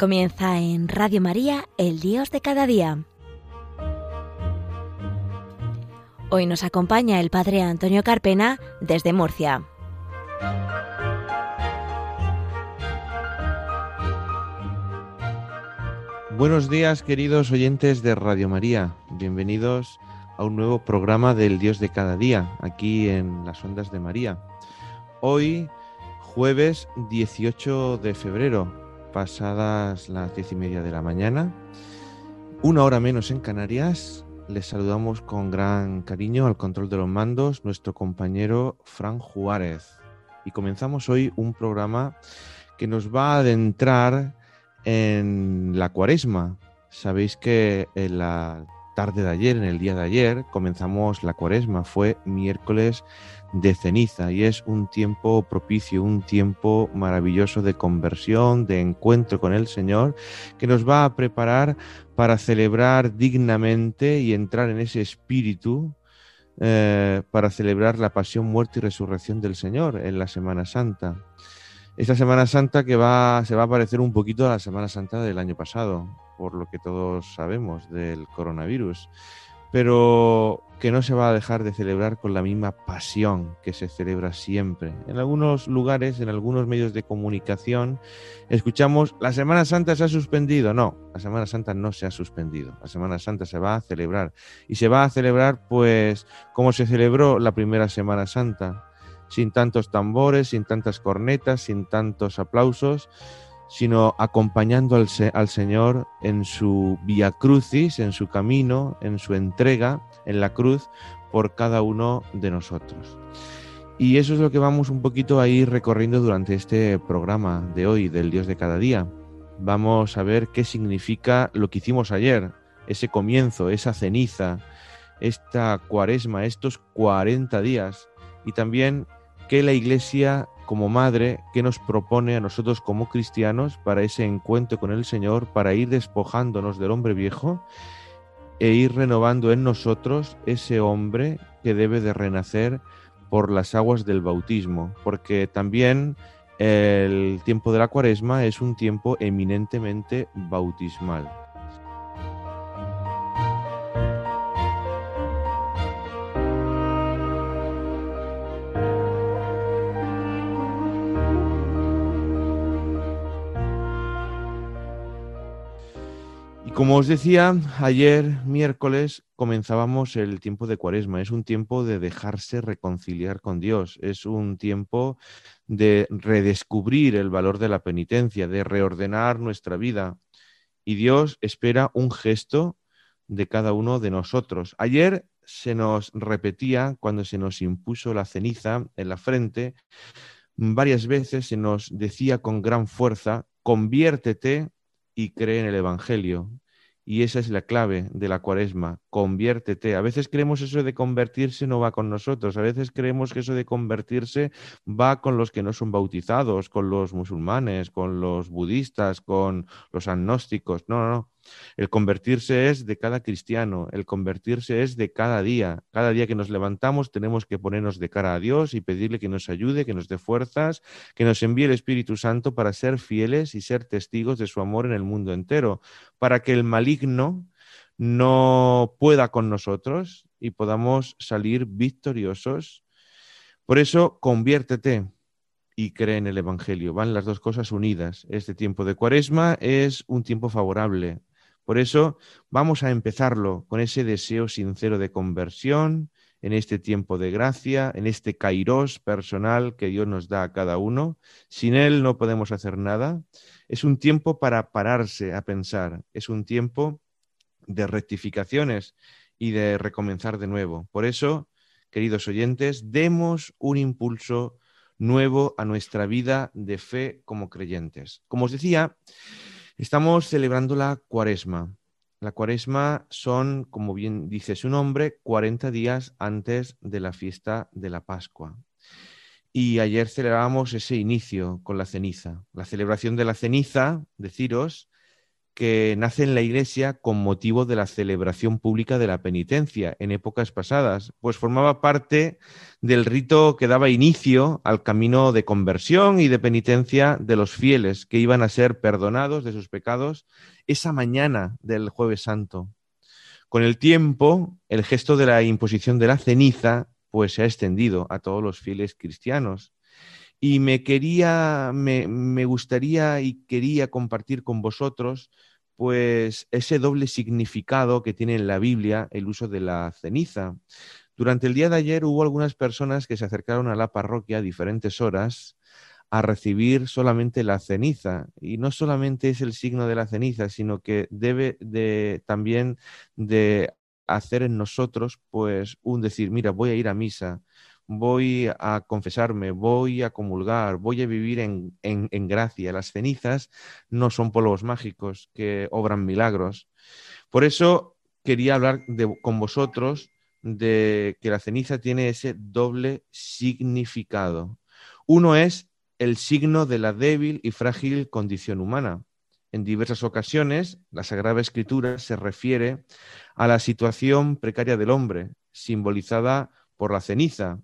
Comienza en Radio María, el Dios de cada día. Hoy nos acompaña el Padre Antonio Carpena desde Murcia. Buenos días queridos oyentes de Radio María, bienvenidos a un nuevo programa del Dios de cada día, aquí en las ondas de María. Hoy, jueves 18 de febrero, pasadas las diez y media de la mañana, una hora menos en Canarias. Les saludamos con gran cariño al control de los mandos nuestro compañero Fran Juárez. Y comenzamos hoy un programa que nos va a adentrar en la cuaresma. Sabéis que en la tarde de ayer, en el día de ayer, comenzamos la cuaresma. Fue miércoles de ceniza y es un tiempo propicio, un tiempo maravilloso de conversión, de encuentro con el Señor, que nos va a preparar para celebrar dignamente y entrar en ese espíritu eh, para celebrar la pasión, muerte y resurrección del Señor en la Semana Santa. Esta Semana Santa que va, se va a parecer un poquito a la Semana Santa del año pasado, por lo que todos sabemos del coronavirus pero que no se va a dejar de celebrar con la misma pasión que se celebra siempre. En algunos lugares, en algunos medios de comunicación, escuchamos, la Semana Santa se ha suspendido. No, la Semana Santa no se ha suspendido. La Semana Santa se va a celebrar. Y se va a celebrar, pues, como se celebró la primera Semana Santa, sin tantos tambores, sin tantas cornetas, sin tantos aplausos, sino acompañando al, Señor en su via crucis, en su camino, en su entrega en la cruz por cada uno de nosotros. Y eso es lo que vamos un poquito a ir recorriendo durante este programa de hoy, del Dios de cada día. Vamos a ver qué significa lo que hicimos ayer, ese comienzo, esa ceniza, esta cuaresma, estos 40 días, y también qué la Iglesia como madre, ¿qué nos propone a nosotros como cristianos para ese encuentro con el Señor, para ir despojándonos del hombre viejo e ir renovando en nosotros ese hombre que debe de renacer por las aguas del bautismo? Porque también el tiempo de la cuaresma es un tiempo eminentemente bautismal. Como os decía, ayer miércoles comenzábamos el tiempo de Cuaresma. Es un tiempo de dejarse reconciliar con Dios. Es un tiempo de redescubrir el valor de la penitencia, de reordenar nuestra vida. Y Dios espera un gesto de cada uno de nosotros. Ayer se nos repetía, cuando se nos impuso la ceniza en la frente, varias veces se nos decía con gran fuerza, conviértete y cree en el Evangelio. Y esa es la clave de la cuaresma, conviértete. A veces creemos eso de convertirse no va con nosotros, a veces creemos que eso de convertirse va con los que no son bautizados, con los musulmanes, con los budistas, con los agnósticos. No, no, no. El convertirse es de cada cristiano, el convertirse es de cada día. Cada día que nos levantamos tenemos que ponernos de cara a Dios y pedirle que nos ayude, que nos dé fuerzas, que nos envíe el Espíritu Santo para ser fieles y ser testigos de su amor en el mundo entero, para que el maligno no pueda con nosotros y podamos salir victoriosos. Por eso, conviértete y cree en el Evangelio. Van las dos cosas unidas. Este tiempo de cuaresma es un tiempo favorable por eso vamos a empezarlo con ese deseo sincero de conversión, en este tiempo de gracia, en este kairos personal que Dios nos da a cada uno. Sin Él no podemos hacer nada. Es un tiempo para pararse a pensar, es un tiempo de rectificaciones y de recomenzar de nuevo. Por eso, queridos oyentes, demos un impulso nuevo a nuestra vida de fe como creyentes. Como os decía, Estamos celebrando la cuaresma. La cuaresma son, como bien dice su nombre, 40 días antes de la fiesta de la Pascua. Y ayer celebramos ese inicio con la ceniza. La celebración de la ceniza, deciros, que nace en la Iglesia con motivo de la celebración pública de la penitencia en épocas pasadas, pues formaba parte del rito que daba inicio al camino de conversión y de penitencia de los fieles que iban a ser perdonados de sus pecados esa mañana del jueves santo. Con el tiempo, el gesto de la imposición de la ceniza pues se ha extendido a todos los fieles cristianos y me quería, me, me, gustaría y quería compartir con vosotros pues ese doble significado que tiene en la Biblia el uso de la ceniza. Durante el día de ayer hubo algunas personas que se acercaron a la parroquia a diferentes horas a recibir solamente la ceniza. Y no solamente es el signo de la ceniza, sino que debe de, también de hacer en nosotros pues un decir, mira, voy a ir a misa, voy a confesarme, voy a comulgar, voy a vivir en, gracia. Las cenizas no son polvos mágicos que obran milagros. Por eso quería hablar con vosotros de que la ceniza tiene ese doble significado. Uno es el signo de la débil y frágil condición humana. En diversas ocasiones, la Sagrada Escritura se refiere a la situación precaria del hombre, simbolizada por la ceniza,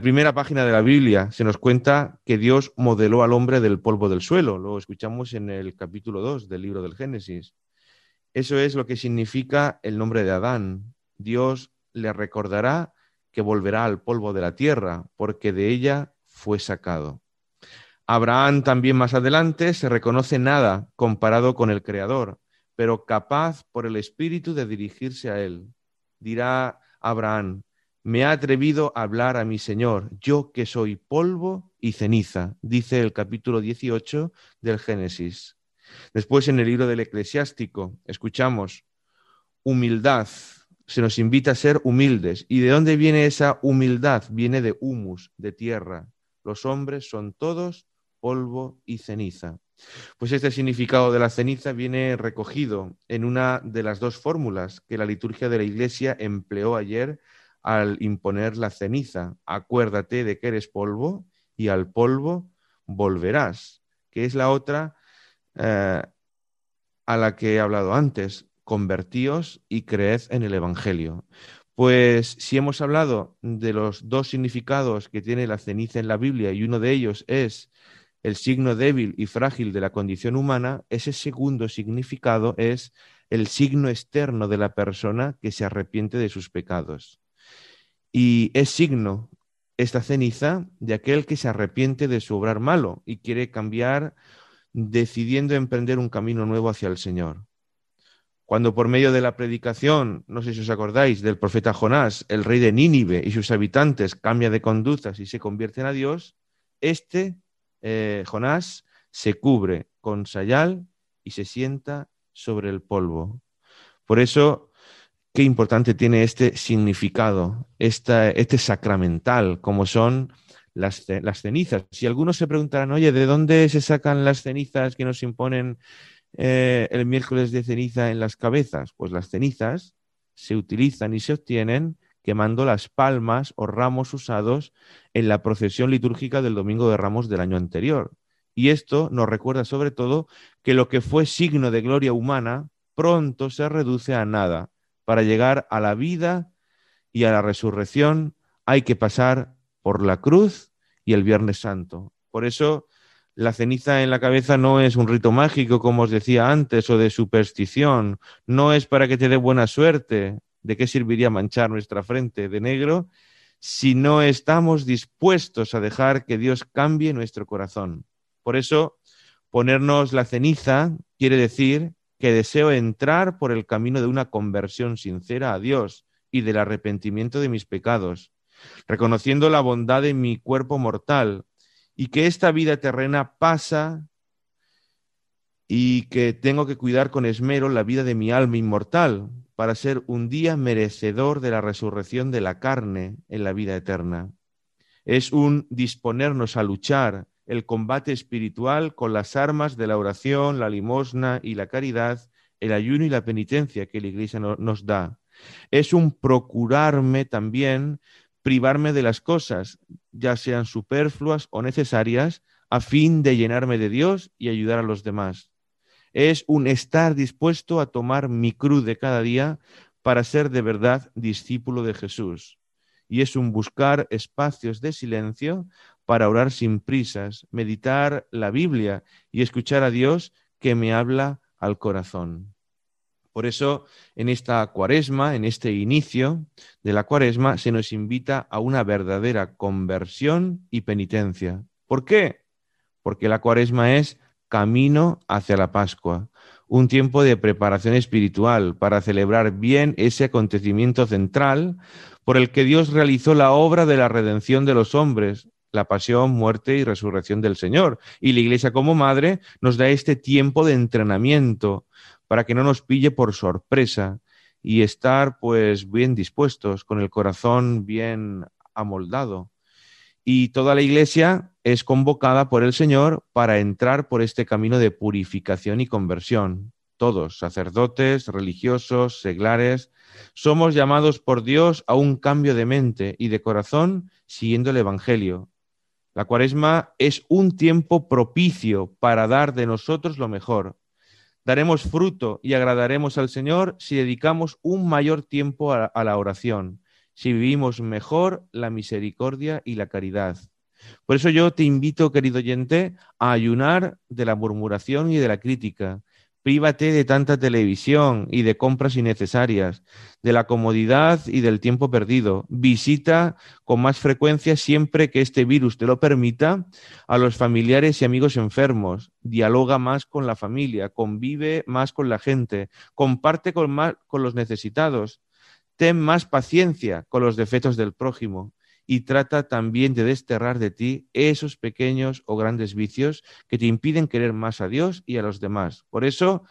primera página de la Biblia se nos cuenta que Dios modeló al hombre del polvo del suelo. Lo escuchamos en el capítulo 2 del libro del Génesis. Eso es lo que significa el nombre de Adán. Dios le recordará que volverá al polvo de la tierra, porque de ella fue sacado. Abraham también más adelante se reconoce nada comparado con el Creador, pero capaz por el Espíritu de dirigirse a él. Dirá Abraham, me ha atrevido a hablar a mi Señor, yo que soy polvo y ceniza, dice el capítulo 18 del Génesis. Después en el libro del eclesiástico escuchamos humildad, se nos invita a ser humildes. ¿Y de dónde viene esa humildad? Viene de humus, de tierra. Los hombres son todos polvo y ceniza. Pues este significado de la ceniza viene recogido en una de las dos fórmulas que la liturgia de la Iglesia empleó ayer al imponer la ceniza. Acuérdate de que eres polvo y al polvo volverás, que es la otra eh, a la que he hablado antes. Convertíos y creed en el Evangelio. Pues si hemos hablado de los dos significados que tiene la ceniza en la Biblia y uno de ellos es el signo débil y frágil de la condición humana, ese segundo significado es el signo externo de la persona que se arrepiente de sus pecados y es signo esta ceniza de aquel que se arrepiente de su obrar malo y quiere cambiar decidiendo emprender un camino nuevo hacia el Señor. Cuando por medio de la predicación, no sé si os acordáis, del profeta Jonás, el rey de Nínive y sus habitantes cambia de conductas y se convierten a Dios, este eh, Jonás se cubre con sayal y se sienta sobre el polvo. Por eso qué importante tiene este significado, este sacramental, como son las, cenizas. Si algunos se preguntarán, oye, ¿de dónde se sacan las cenizas que nos imponen eh, el miércoles de ceniza en las cabezas? Pues las cenizas se utilizan y se obtienen quemando las palmas o ramos usados en la procesión litúrgica del Domingo de Ramos del año anterior. Y esto nos recuerda sobre todo que lo que fue signo de gloria humana pronto se reduce a nada para llegar a la vida y a la resurrección hay que pasar por la cruz y el Viernes Santo. Por eso la ceniza en la cabeza no es un rito mágico, como os decía antes, o de superstición, no es para que te dé buena suerte. ¿De qué serviría manchar nuestra frente de negro si no estamos dispuestos a dejar que Dios cambie nuestro corazón? Por eso, ponernos la ceniza quiere decir que deseo entrar por el camino de una conversión sincera a Dios y del arrepentimiento de mis pecados, reconociendo la bondad de mi cuerpo mortal y que esta vida terrena pasa y que tengo que cuidar con esmero la vida de mi alma inmortal para ser un día merecedor de la resurrección de la carne en la vida eterna. Es un disponernos a luchar el combate espiritual con las armas de la oración, la limosna y la caridad, el ayuno y la penitencia que la Iglesia nos da. Es un procurarme también privarme de las cosas, ya sean superfluas o necesarias, a fin de llenarme de Dios y ayudar a los demás. es un estar dispuesto a tomar mi cruz de cada día para ser de verdad discípulo de Jesús. Y es un buscar espacios de silencio para orar sin prisas, meditar la Biblia y escuchar a Dios que me habla al corazón. Por eso, en esta cuaresma, en este inicio de la cuaresma, se nos invita a una verdadera conversión y penitencia. ¿Por qué? Porque la cuaresma es camino hacia la Pascua, un tiempo de preparación espiritual para celebrar bien ese acontecimiento central por el que Dios realizó la obra de la redención de los hombres, la pasión, muerte y resurrección del Señor. Y la Iglesia como madre nos da este tiempo de entrenamiento para que no nos pille por sorpresa y estar pues bien dispuestos, con el corazón bien amoldado. Y toda la iglesia es convocada por el Señor para entrar por este camino de purificación y conversión. Todos, sacerdotes, religiosos, seglares, somos llamados por Dios a un cambio de mente y de corazón siguiendo el Evangelio. La cuaresma es un tiempo propicio para dar de nosotros lo mejor, Daremos fruto y agradaremos al Señor si dedicamos un mayor tiempo a, la oración, si vivimos mejor la misericordia y la caridad. Por eso yo te invito, querido oyente, a ayunar de la murmuración y de la crítica, Prívate de tanta televisión y de compras innecesarias, de la comodidad y del tiempo perdido. Visita con más frecuencia, siempre que este virus te lo permita, a los familiares y amigos enfermos. Dialoga más con la familia, convive más con la gente, comparte con, más, con los necesitados. Ten más paciencia con los defectos del prójimo y trata también de desterrar de ti esos pequeños o grandes vicios que te impiden querer más a Dios y a los demás. Por eso,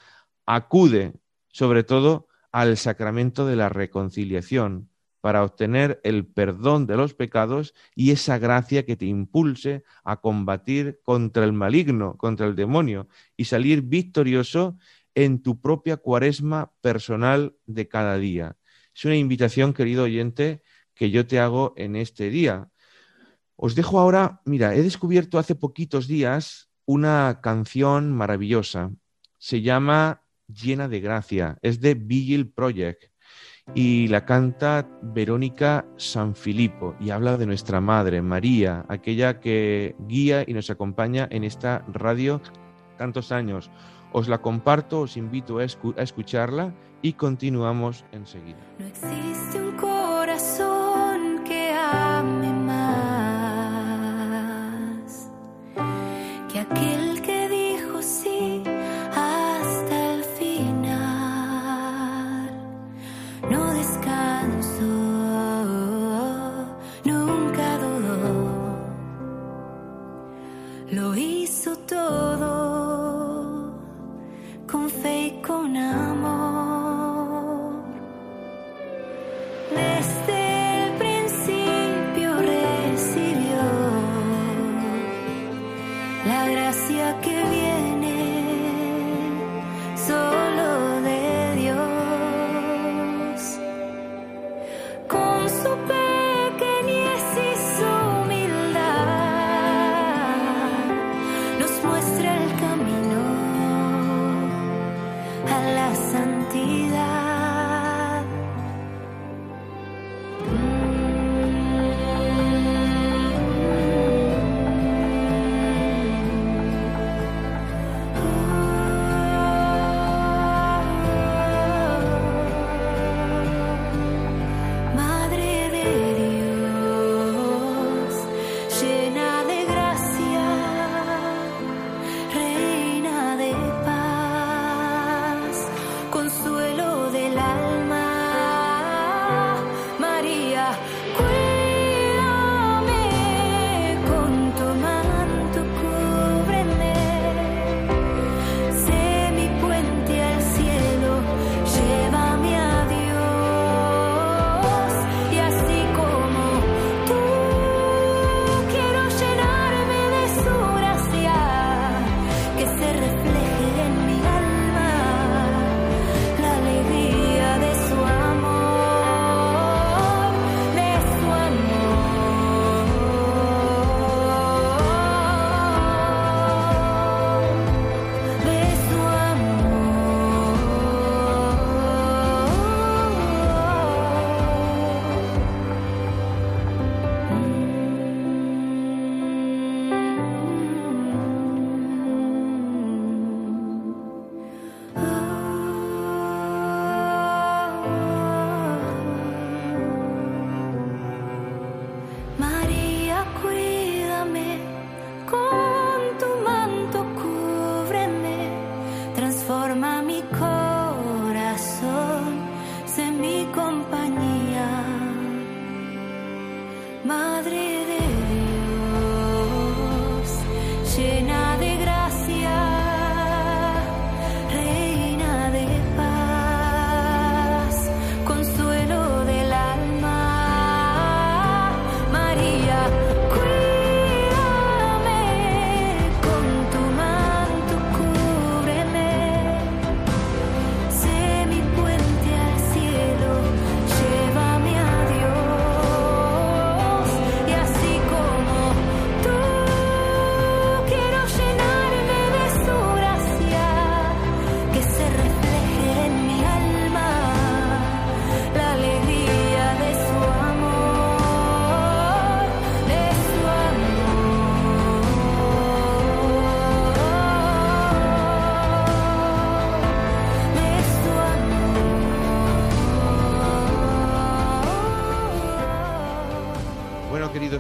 acude sobre todo al sacramento de la reconciliación para obtener el perdón de los pecados y esa gracia que te impulse a combatir contra el maligno, contra el demonio y salir victorioso en tu propia cuaresma personal de cada día. Es una invitación, querido oyente, que yo te hago en este día. Os dejo ahora, mira, he descubierto hace poquitos días una canción maravillosa. Se llama Llena de Gracia. Es de Vigil Project y la canta Verónica Sanfilippo y habla de nuestra Madre, María, aquella que guía y nos acompaña en esta radio tantos años. Os la comparto, os invito a, escucharla y continuamos enseguida. No existe un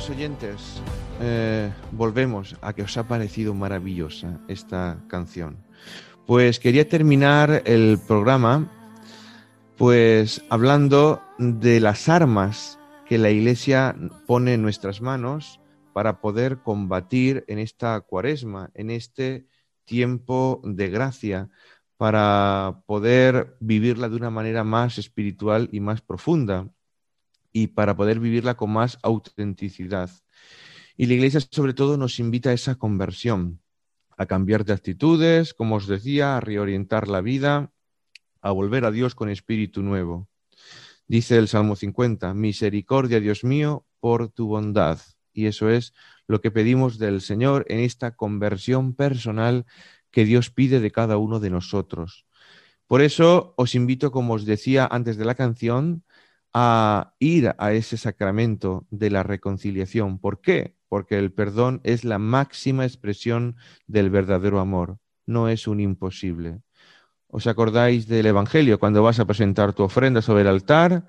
oyentes, eh, volvemos a que os ha parecido maravillosa esta canción. Pues quería terminar el programa pues hablando de las armas que la Iglesia pone en nuestras manos para poder combatir en esta cuaresma, en este tiempo de gracia, para poder vivirla de una manera más espiritual y más profunda y para poder vivirla con más autenticidad. Y la Iglesia sobre todo nos invita a esa conversión, a cambiar de actitudes, como os decía, a reorientar la vida, a volver a Dios con espíritu nuevo. Dice el Salmo 50, misericordia, Dios mío, por tu bondad. Y eso es lo que pedimos del Señor en esta conversión personal que Dios pide de cada uno de nosotros. Por eso os invito, como os decía antes de la canción, a ir a ese sacramento de la reconciliación. ¿Por qué? Porque el perdón es la máxima expresión del verdadero amor, no es un imposible. ¿Os acordáis del Evangelio cuando vas a presentar tu ofrenda sobre el altar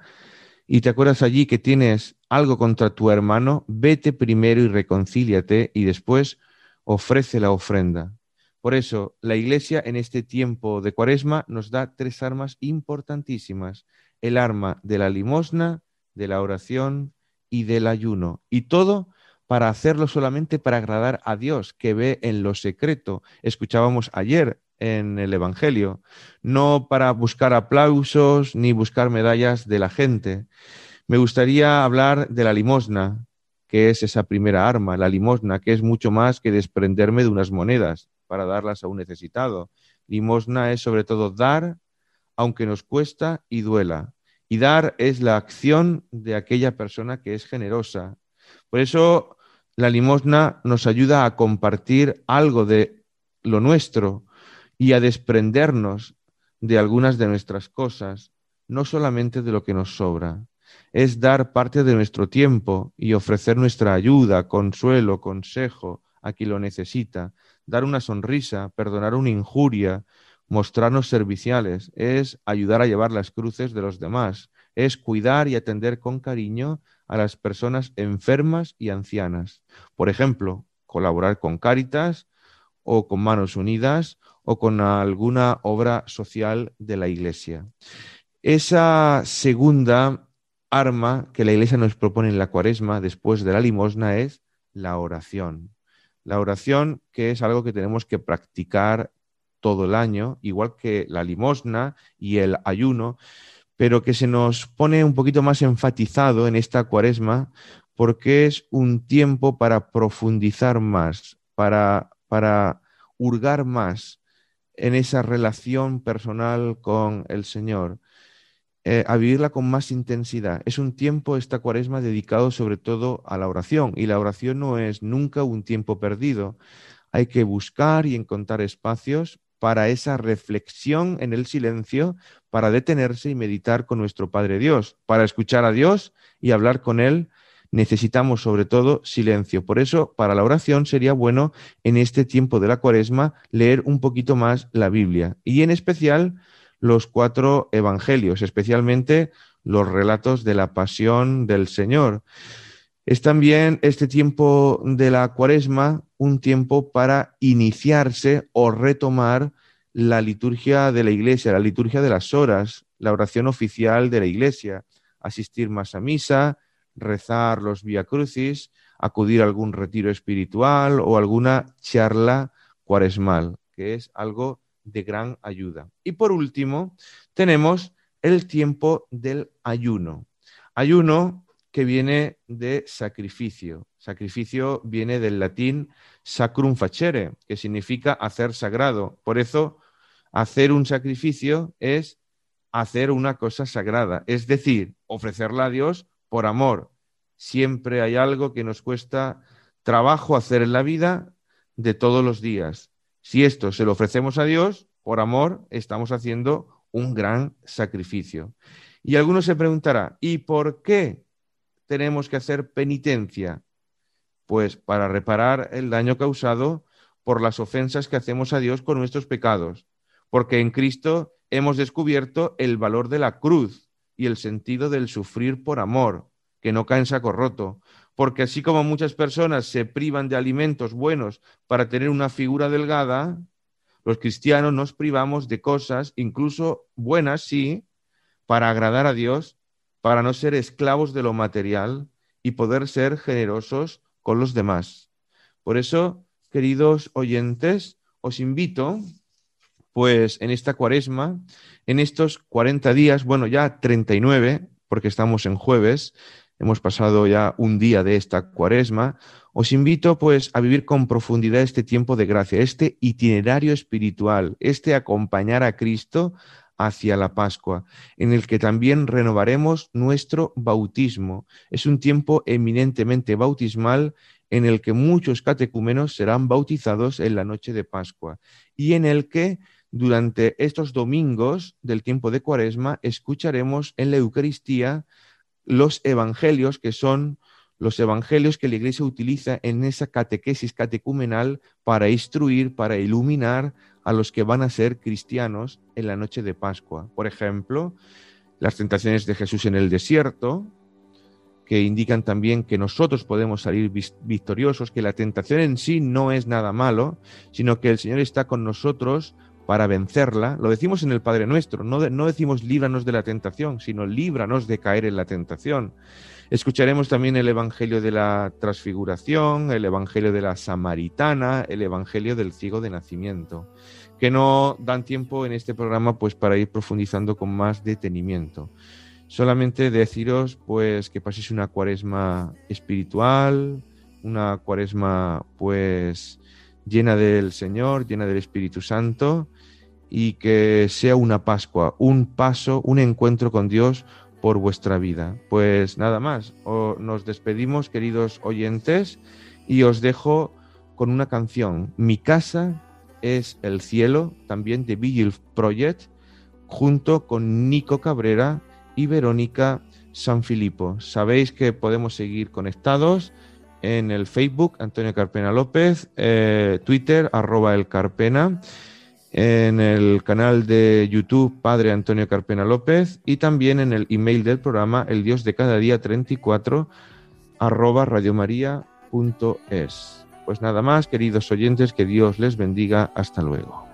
y te acuerdas allí que tienes algo contra tu hermano? Vete primero y reconcíliate y después ofrece la ofrenda. Por eso, la Iglesia en este tiempo de Cuaresma nos da tres armas importantísimas el arma de la limosna, de la oración y del ayuno. Y todo para hacerlo solamente para agradar a Dios, que ve en lo secreto. Escuchábamos ayer en el Evangelio, no para buscar aplausos ni buscar medallas de la gente. Me gustaría hablar de la limosna, que es esa primera arma, la limosna, que es mucho más que desprenderme de unas monedas para darlas a un necesitado. Limosna es sobre todo dar, aunque nos cuesta y duela. Y dar es la acción de aquella persona que es generosa. Por eso la limosna nos ayuda a compartir algo de lo nuestro y a desprendernos de algunas de nuestras cosas, no solamente de lo que nos sobra. Es dar parte de nuestro tiempo y ofrecer nuestra ayuda, consuelo, consejo a quien lo necesita, dar una sonrisa, perdonar una injuria, mostrarnos serviciales, es ayudar a llevar las cruces de los demás, es cuidar y atender con cariño a las personas enfermas y ancianas. Por ejemplo, colaborar con Cáritas o con Manos Unidas o con alguna obra social de la Iglesia. Esa segunda arma que la Iglesia nos propone en la cuaresma después de la limosna es la oración. La oración que es algo que tenemos que practicar todo el año, igual que la limosna y el ayuno, pero que se nos pone un poquito más enfatizado en esta cuaresma porque es un tiempo para profundizar más, para, para hurgar más en esa relación personal con el Señor, eh, a vivirla con más intensidad. Es un tiempo, esta cuaresma, dedicado sobre todo a la oración, y la oración no es nunca un tiempo perdido. Hay que buscar y encontrar espacios para esa reflexión en el silencio, para detenerse y meditar con nuestro Padre Dios. Para escuchar a Dios y hablar con Él necesitamos sobre todo silencio. Por eso, para la oración sería bueno en este tiempo de la cuaresma leer un poquito más la Biblia y en especial los cuatro evangelios, especialmente los relatos de la pasión del Señor. Es también este tiempo de la cuaresma un tiempo para iniciarse o retomar la liturgia de la iglesia, la liturgia de las horas, la oración oficial de la iglesia, asistir más a misa, rezar los Via Crucis, acudir a algún retiro espiritual o alguna charla cuaresmal, que es algo de gran ayuda. Y por último, tenemos el tiempo del ayuno. Ayuno que viene de sacrificio. Sacrificio viene del latín sacrum facere, que significa hacer sagrado. Por eso, hacer un sacrificio es hacer una cosa sagrada, es decir, ofrecerla a Dios por amor. Siempre hay algo que nos cuesta trabajo hacer en la vida de todos los días. Si esto se lo ofrecemos a Dios, por amor, estamos haciendo un gran sacrificio. Y alguno se preguntará, ¿y por qué tenemos que hacer penitencia? Pues para reparar el daño causado por las ofensas que hacemos a Dios con nuestros pecados, porque en Cristo hemos descubierto el valor de la cruz y el sentido del sufrir por amor, que no cae en saco roto. Porque así como muchas personas se privan de alimentos buenos para tener una figura delgada, los cristianos nos privamos de cosas, incluso buenas, sí, para agradar a Dios, para no ser esclavos de lo material y poder ser generosos con los demás. Por eso, queridos oyentes, os invito, pues en esta cuaresma, en estos 40 días, bueno, ya 39, porque estamos en jueves, hemos pasado ya un día de esta cuaresma, os invito pues a vivir con profundidad este tiempo de gracia, este itinerario espiritual, este acompañar a Cristo hacia la Pascua, en el que también renovaremos nuestro bautismo. Es un tiempo eminentemente bautismal en el que muchos catecúmenos serán bautizados en la noche de Pascua y en el que durante estos domingos del tiempo de Cuaresma escucharemos en la Eucaristía los evangelios que son los evangelios que la Iglesia utiliza en esa catequesis catecumenal para instruir, para iluminar a los que van a ser cristianos en la noche de Pascua. Por ejemplo, las tentaciones de Jesús en el desierto, que indican también que nosotros podemos salir victoriosos, que la tentación en sí no es nada malo, sino que el Señor está con nosotros para vencerla. Lo decimos en el Padre Nuestro, no, no decimos líbranos de la tentación, sino líbranos de caer en la tentación. Escucharemos también el Evangelio de la Transfiguración, el Evangelio de la Samaritana, el Evangelio del ciego de nacimiento, que no dan tiempo en este programa pues para ir profundizando con más detenimiento. Solamente deciros pues que paséis una cuaresma espiritual, una cuaresma pues llena del Señor, llena del Espíritu Santo y que sea una Pascua, un paso, un encuentro con Dios por vuestra vida. Pues nada más, nos despedimos queridos oyentes y os dejo con una canción. Mi casa es el cielo, también de Vigil Project, junto con Nico Cabrera y Verónica Sanfilippo. Sabéis que podemos seguir conectados en el Facebook Antonio Carpena López, eh, Twitter arroba el Carpena en el canal de YouTube Padre Antonio Carpena López y también en el email del programa El Dios de cada día 34 arroba radiomaria.es. Pues nada más, queridos oyentes, que Dios les bendiga. Hasta luego.